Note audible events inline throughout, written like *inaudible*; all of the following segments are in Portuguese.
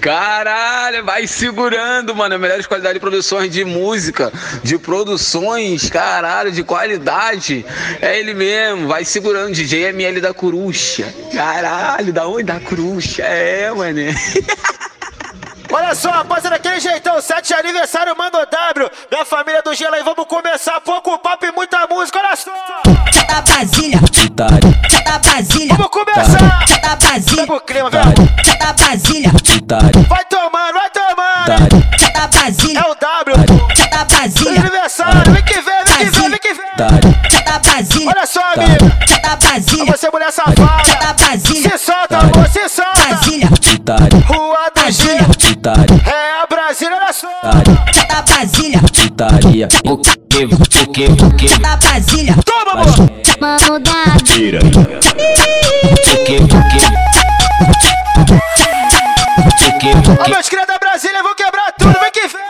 Caralho, vai segurando, mano. Melhores qualidades de produções de música, de produções, caralho, de qualidade. É ele mesmo, vai segurando. DJ ML da Corucha. Caralho, da onde? Da Corucha. É, mano. *laughs* Olha só, rapaziada, daquele jeitão, 7 de aniversário, manda o W da família do Gelo aí, vamos começar, pouco papo e muita música, olha só! da Brasília, da Brasília, Vamos começar! da Brasília, clima, velho! da Brasília, Vai tomando, vai tomando! da Brasília, É o W! da Brasília, Aniversário, vem que vem, vem que vem, vem que vem! da Brasília, Olha só, amigo! da Brasília, Você, mulher safada! da Brasília, Se solta, amor, se solta! Brasília, Rua do Brasília, Gelo! É a Brasília, olha só! da Brasília, putaria. O que, o que, o que, da Brasília, Toma, amor! Mano W, o Ô, meus cria da Brasília, eu vou quebrar tudo, vem que vem.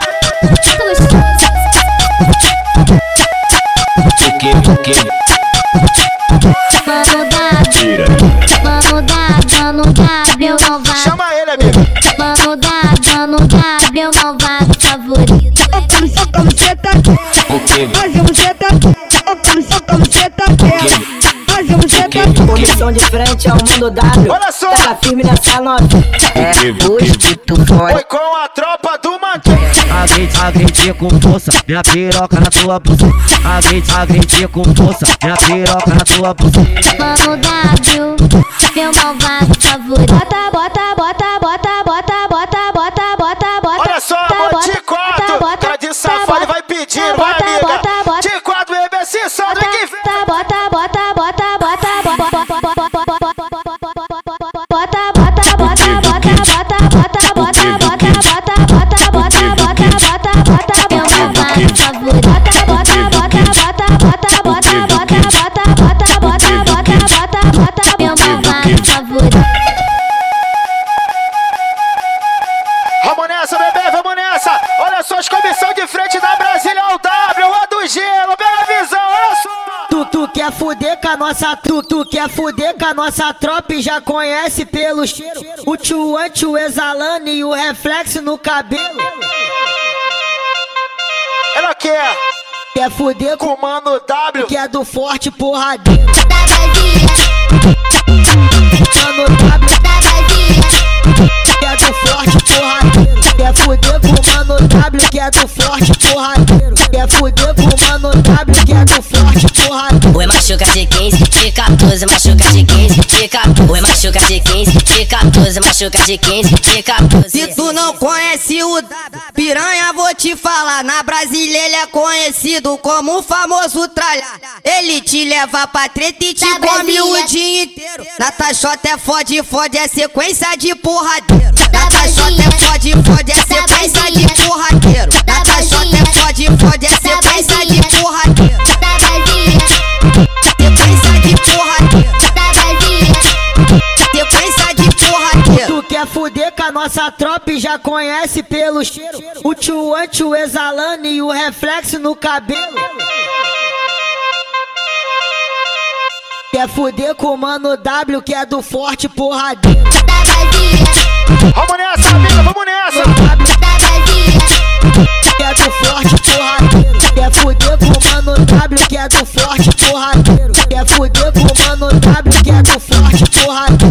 Mano da dano Gabriel Novato Chama ele, amigo. Mano da dano Gabriel Novato favorito Ó, como só como cê tá Mas eu você tá Ó, como só como cê tá Comissão de frente ao mundo W. Olha só! Pega firme nessa novinha. É hoje tu Foi pode. com a tropa do Manquinho! Agride, agride com força, minha piroca na tua blusa. Agride, agride com força, minha piroca na tua blusa. Mano W, meu malvado favorito. Bota, bota, bota, bota, bota, bota, bota, bota, bota. Olha só, Tá, bota, de quatro! tá, bota, Cara de tá, safado, bota, vai tá, vai, bota, amiga! bota, bota, De quatro, bebê, se solta, já conhece pelo cheiro. O tio anti, exalando e o reflexo no cabelo. Ela quer Quer fuder com o Mano W, o que é do forte porradeiro. Mano W, que é do forte porradeiro. Quer fuder com o Mano W, que é do forte porradeiro. Quer fuder com o Mano W, que é do forte porradeiro. Oi, machuca de 15, de 14, machuca de 15, de 14. Oi, machuca de 15, de 14, machuca de 15, de 14. Se tu não conhece o W, piranha, vou te falar. Na Brasília ele é conhecido como o famoso tralha. Ele te leva pra treta e te come Brasília. o dia inteiro. Na taxota é fode, fode, é sequência de porradeiro. Na taxota é fode, fode, é sequência de porradeiro. Na taxota é fode, fode, é sequência quer fuder com a nossa tropa e já conhece pelo cheiro. O tio anti, o exalando e o reflexo no cabelo. Quer fuder com o Mano W, que é do forte porradeiro. Vamos nessa, amiga, vamos nessa! Que é do forte porradeiro. Quer fuder com o Mano W, que é do forte porradeiro. Quer fuder com o Mano W, que é do forte.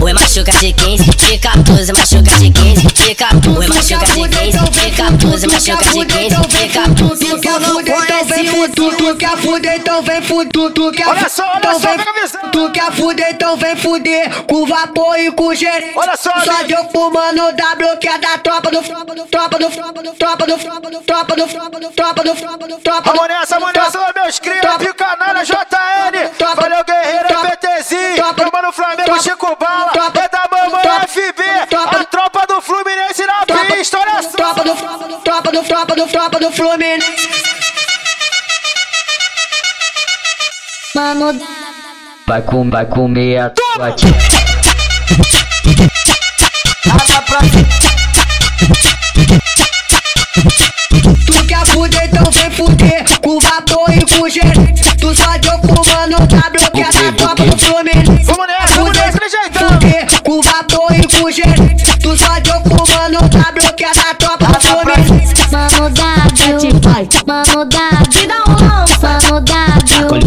Oi, machuca de 15, de 14, machuca de 15, de 14. Oi, machuca de 15, de 14, machuca de 15, de 14. Se tu não conhece o Tu, tu quer fuder, então vem fuder. Tu, tu quer Olha só, olha então só, vem- pega a visão! Tu quer fuder, então vem fuder com vapor e com gerente. Olha só, Só deu pro mano W que é da tropa do tropa do tropa do tropa do tropa do tropa do tropa do tropa do tropa do tropa do tropa do Vamos nessa, vamos nessa, ô, meus crias, de canalha JN, valeu guerreiro, PTzinho, meu mano Flamengo, Chico Bala, é da mamãe FB, a tropa do Fluminense na pista, olha só! tropa do tropa do tropa do tropa do tropa do Fluminense. mano. Vai, com, vai comer a tua tia. Tu quer fuder, então vem fuder com vapor e com gerente. Tu só deu pro mano W e com gerente. Tu só deu pro mano W que é da tropa do Fluminense. Mano W, mano W, te dá um lança. Mano W,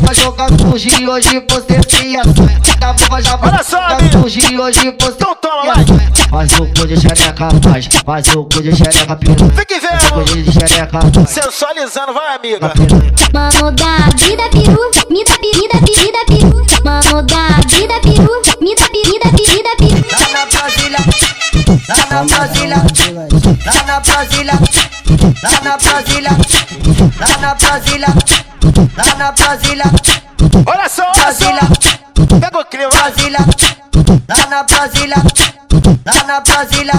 boba jogando fugir, hoje você se assanha. Da boba já Olha só, fugir, hoje você então toma, vai. Faz o cu de xereca, faz. Faz o cu de xereca, piranha. Fique vendo. Sensualizando, vai, amiga. Mano da vida, peru. Me dá vida, vida, peru. Mano da vida, peru. Me dá vida, vida, peru. Tá na Brasília. Tá na Brasília. Tá na Brasília. Tá na Brasília. Tá na Brasília lá na Brasília, Olha só, olha Brasília, só. Pega o clima. Brasília, lá na Brasília, lá na Brasília.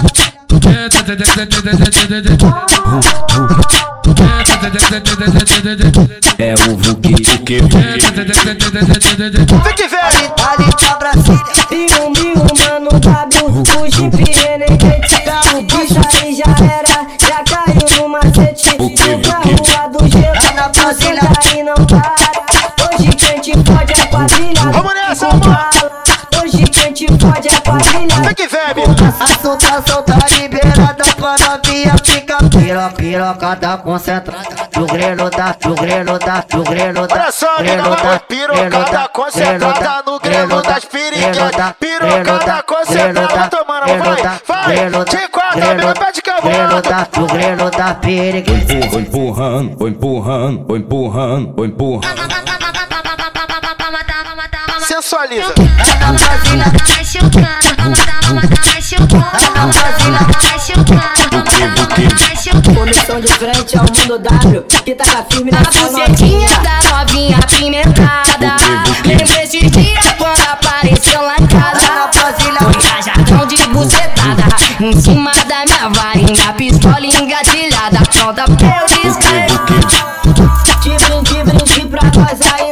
É o Vuki, Fique vendo. Ali, ali Hoje te fode é quadrilha amigo. A soltação tá liberada pra novinha fica Pira, piroca tá concentrada. No grelo da, no grelo da, no grelo da. Olha só, amiga, vai. Pirocada concentrada no grelo das piriguetas. Pirocada concentrada, tomando, vai. Vai. De quatro, amiga, pede que eu da, no grelo da periquita. Vou empurrando, vou empurrando, vou empurrando, vou empurrando. Sensualiza. na Brasília, Vai chocando, vai chocando, vai chocando, vai chocando. Comissão de frente ao mundo W Que tá firme na A bucetinha da novinha apimentada Lembro esses dias quando apareceu lá em casa. Foi rajadão de bucetada Em cima da minha varinha. Pistola engatilhada Pronta pra eu descarregar. De brinde, brinde pra nós ainda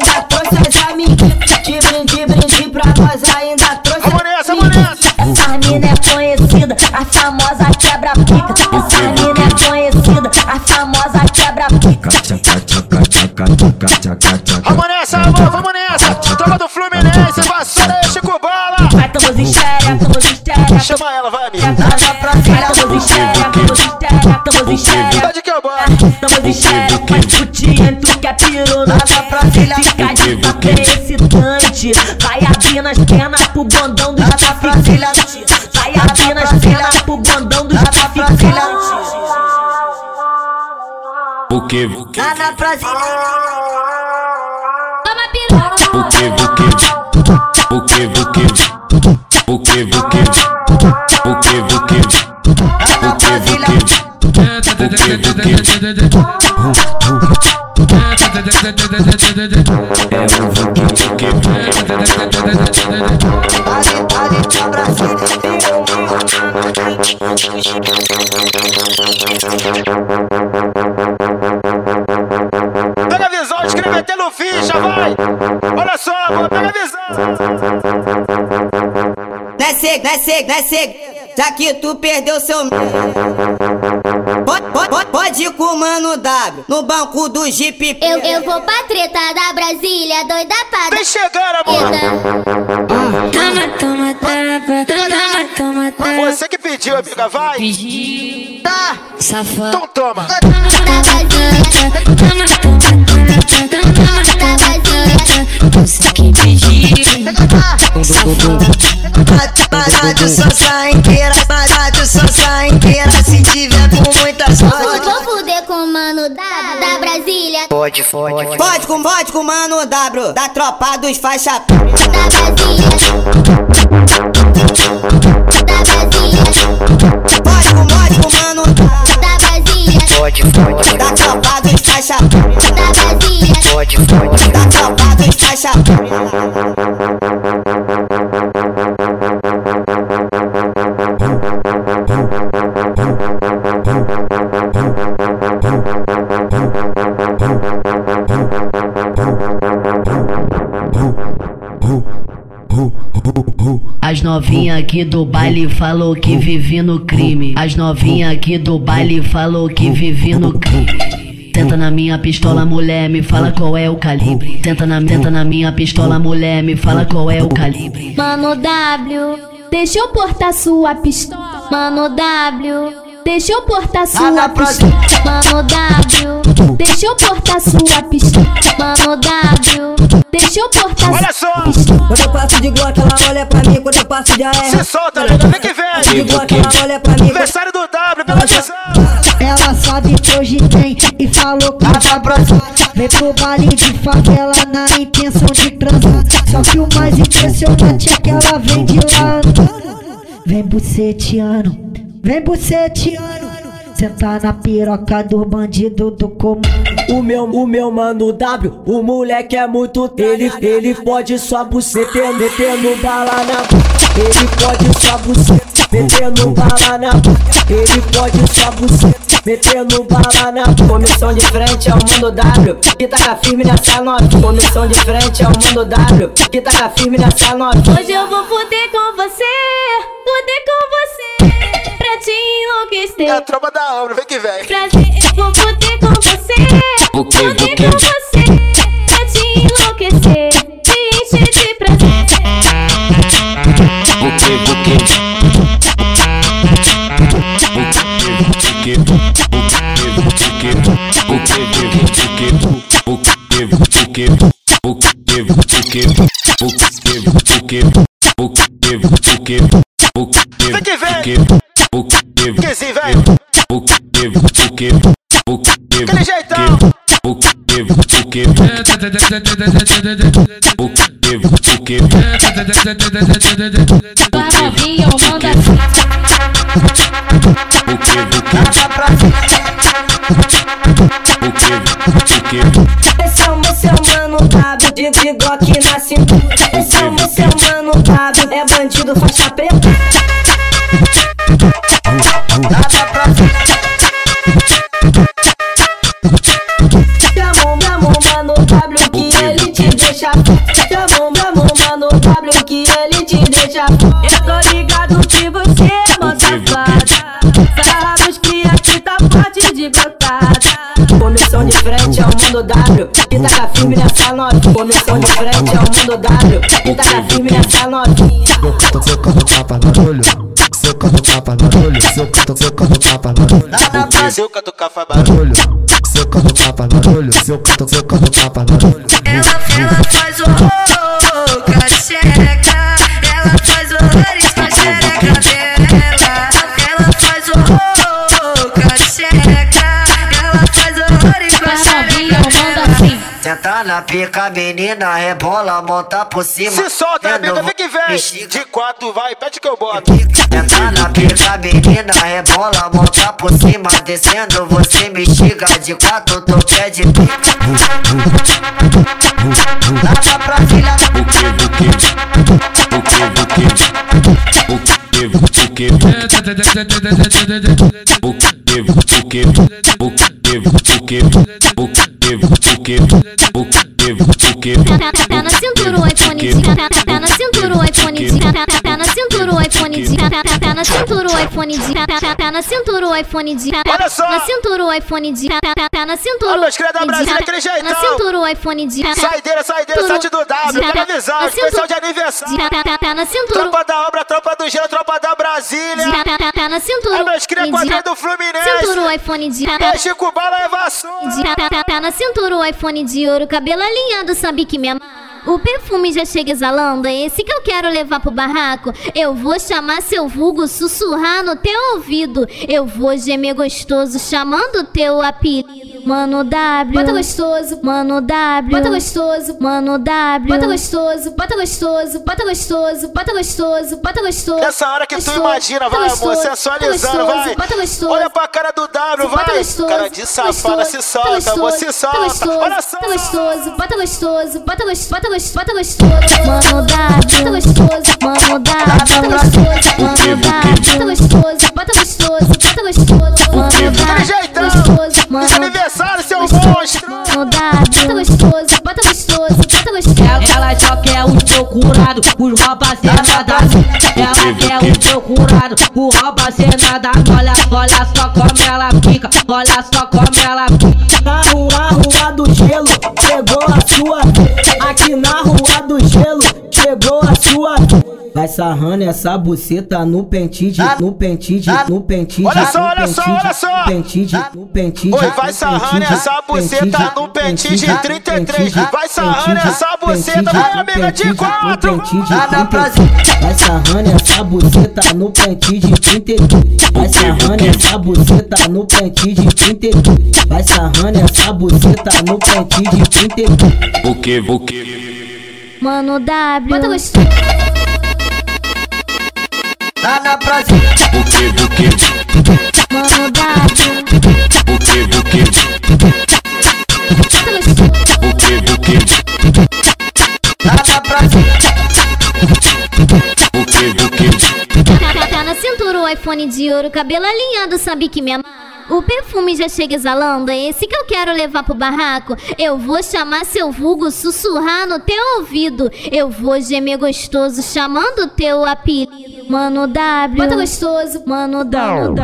quebra-pica Essa mina é conhecida, a famosa quebra-pica Vamos nessa, amor, vamos nessa. Toma do Fluminense, vassoura e Chico Bala. Vai, tamo em xereca, tamo em xereca Chama ela, vai, na Brasília, tamo em xereca, tamo em xereca, tamo em xereca Pede que eu boto. Tamo em xereca, mas putinha, tu que é fica de excitante Vai abrindo as pernas pro bondão traficantes Vai abrindo as pernas Vuki, Vuki, Lá na Toma piru. Vuki, Vuki, Vuki, Vuki, Vuki, Vuki, Vuki, Vuki, lá na Brasília. Vuki, Vuki. Segredo, não é segredo. Já que tu perdeu seu. Pode, pode, pode, pode ir com o mano W no banco do Jeep. Eu, eu vou pra treta da Brasília, doida pra Vem chegando, amor. Toma, toma, toma, toma, toma, toma. Você que pediu, amiga, vai. Tá, Safado. Então toma. Da Brasília, toma, toma, toma, toma, toma, da Brasília. Você que Sansa inteira, rádio Sansa inteira Se tiver com muita sorte vou fuder com o mano da, da Brasília. Pode, pode Pode com, pode com o mano W da tropa dos faixa. Da Brasília. Pode, pode, da tropa dos faixa. Da Brasília. pode, pode Da tropa As novinha aqui do baile falou que vive no crime. As novinha aqui do baile falou que vive no crime. Na minha pistola, mulher, me fala qual é o calibre. Tenta na, tenta na minha pistola, mulher, me fala qual é o calibre. Mano W, deixa eu portar sua pistola. Mano W, deixa eu portar sua pistola. Mano W, deixa eu portar sua pistola. Mano W, deixa eu portar Olha só! Quando eu passo de Glock, ela olha pra mim. Quando eu passo de AR, Se solta, nega, vem que de vem! Glock, ela olha pra mim. Aniversário do W, pela atenção! Ela sabe que hoje tem e falou que vai transar. Vem pro baile de favela na intenção de transar. Só que o mais impressionante é que ela vem de lá. Vem buceteando, vem buceteando. Sentar na piroca do bandido do comando. O meu, o meu mano W, o moleque é muito ele, ele pode só buceta metendo bala na. Ele pode só buceta metendo bala na. Ele pode só buceta metendo bala na. Comissão de frente ao mundo W, que taca firme nessa nota. Comissão de frente ao mundo W, que taca firme nessa nota. Hoje eu vou foder com você, foder com você, te enlouquecer. É a tropa da obra, vem que vem! Prazer, eu vou foder com você, foder com você, pra te enlouquecer, te encher de prazer. Vem que vem! Que sim, vem! Aquele jeitão! Vai novinha, eu mando assim. Esse é o seu mano W, de, de Glock na cintura. Esse é o seu mano W, é bandido faixa preta. Firme nessa nota. Comissão de frente ao mundo W, que taca firme nessa nota. Socando capa barulho, socando capa barulho, socando, socando capa barulho. Lá na Brasil, catucar faz barulho! Socando capa barulho, socando, capa barulho. Ela, ela faz horror Senta na pica, menina, rebola, monta por cima. Se solta, novo, vem que vem! De quatro, vai, pede que eu boto! Senta na pica, menina, rebola, monta por cima. Descendo, você me xiga. De quatro, tu pede. Lá pra filha da Tá na cintura o iPhone de tá, tá, tá na cintura o iPhone tá, tá, tá na cintura o iPhone de tá, tá, tá na cintura o iPhone de tá, tá, tá na cintura o iPhone de tá, Olha só! na cintura o iPhone de tá, tá, tá na cintura Olha, meus criados da Brasília, de- aquele na jeitão. cintura o iPhone de tá, Saideira, saideira, site do W, quero avisar, especial de aniversário! tá, tá, tá na cintura Tropa da obra, tropa do gelo, tropa da Brasília! de tá, tá, tá na cintura É meus cria quadrinho do Fluminense! cintura o iPhone de tá, tá, É Chico Bala, é vassoura! de tá, tá, tá na cintura o iPhone de ouro, cabelo alinhado, sabe que me ama. O perfume já chega exalando, é esse que eu quero levar pro barraco. Eu vou chamar seu vulgo, sussurrar no teu ouvido. Eu vou gemer gostoso, chamando teu apelido. Mano W, bota gostoso, mano W, bota gostoso, mano W, bota gostoso, bota gostoso, bota gostoso, bota gostoso, bota gostoso. Nessa hora que tu Gostoso, imagina, bota vai amor, gostoso, sensualizando, bota vai! gostoso, Bota gostoso. Olha pra cara do W, Bota vai! gostoso, Cara de bota safada, gostoso, se solta, bota gostoso, solta! bota gostoso, Olha só! Bota gostoso, bota gostoso, bota gostoso, bota gostoso, bota gostoso. Mano W, bota gostoso, mano W, bota gostoso, mano W, bota gostoso, bota gostoso, bota gostoso. Mano W, jeitão! gostoso, mano aniversário, seu monstro! Bota gostoso, bota gostoso, bota gostoso. É ela só quer o procurado, os rouba cena da Ela é o procurado, é o rouba cena da Olha, olha só como ela fica, olha só como ela fica. Na rua, rua do gelo, chegou a sua. Aqui na rua do gelo, chegou a sua. Vai sarrando essa buceta no pentide, no pentide, no pentide. Olha só, no olha só, pentide, olha só. No pentide, no pentide. Oi, vai no sarrando pentide, essa buceta pentide, no pentide pentide, 33. pentide, Vai sarrando pentide, essa buceta, pentide, vai, amiga, de pentide, quatro. no pentide, Tá na 33. Vai sarrando essa buceta no pentide 32. Vai sarrando essa buceta no pentide 32. Vai sarrando essa buceta no pentide 32. O que, o que? Mano W. Bota gostoso. Tá na Brasília. O que, o que? Mano W. O que, o que? O que, o que? Tá na Brasília. O que, o que? Tá, tá na cintura o iPhone de ouro, cabelo alinhado, sabe que me ama. O perfume já chega exalando, é esse que eu quero levar pro barraco. Eu vou chamar seu vulgo, sussurrar no teu ouvido. Eu vou gemer gostoso, chamando teu apelido. Mano W. Bota gostoso. Mano W.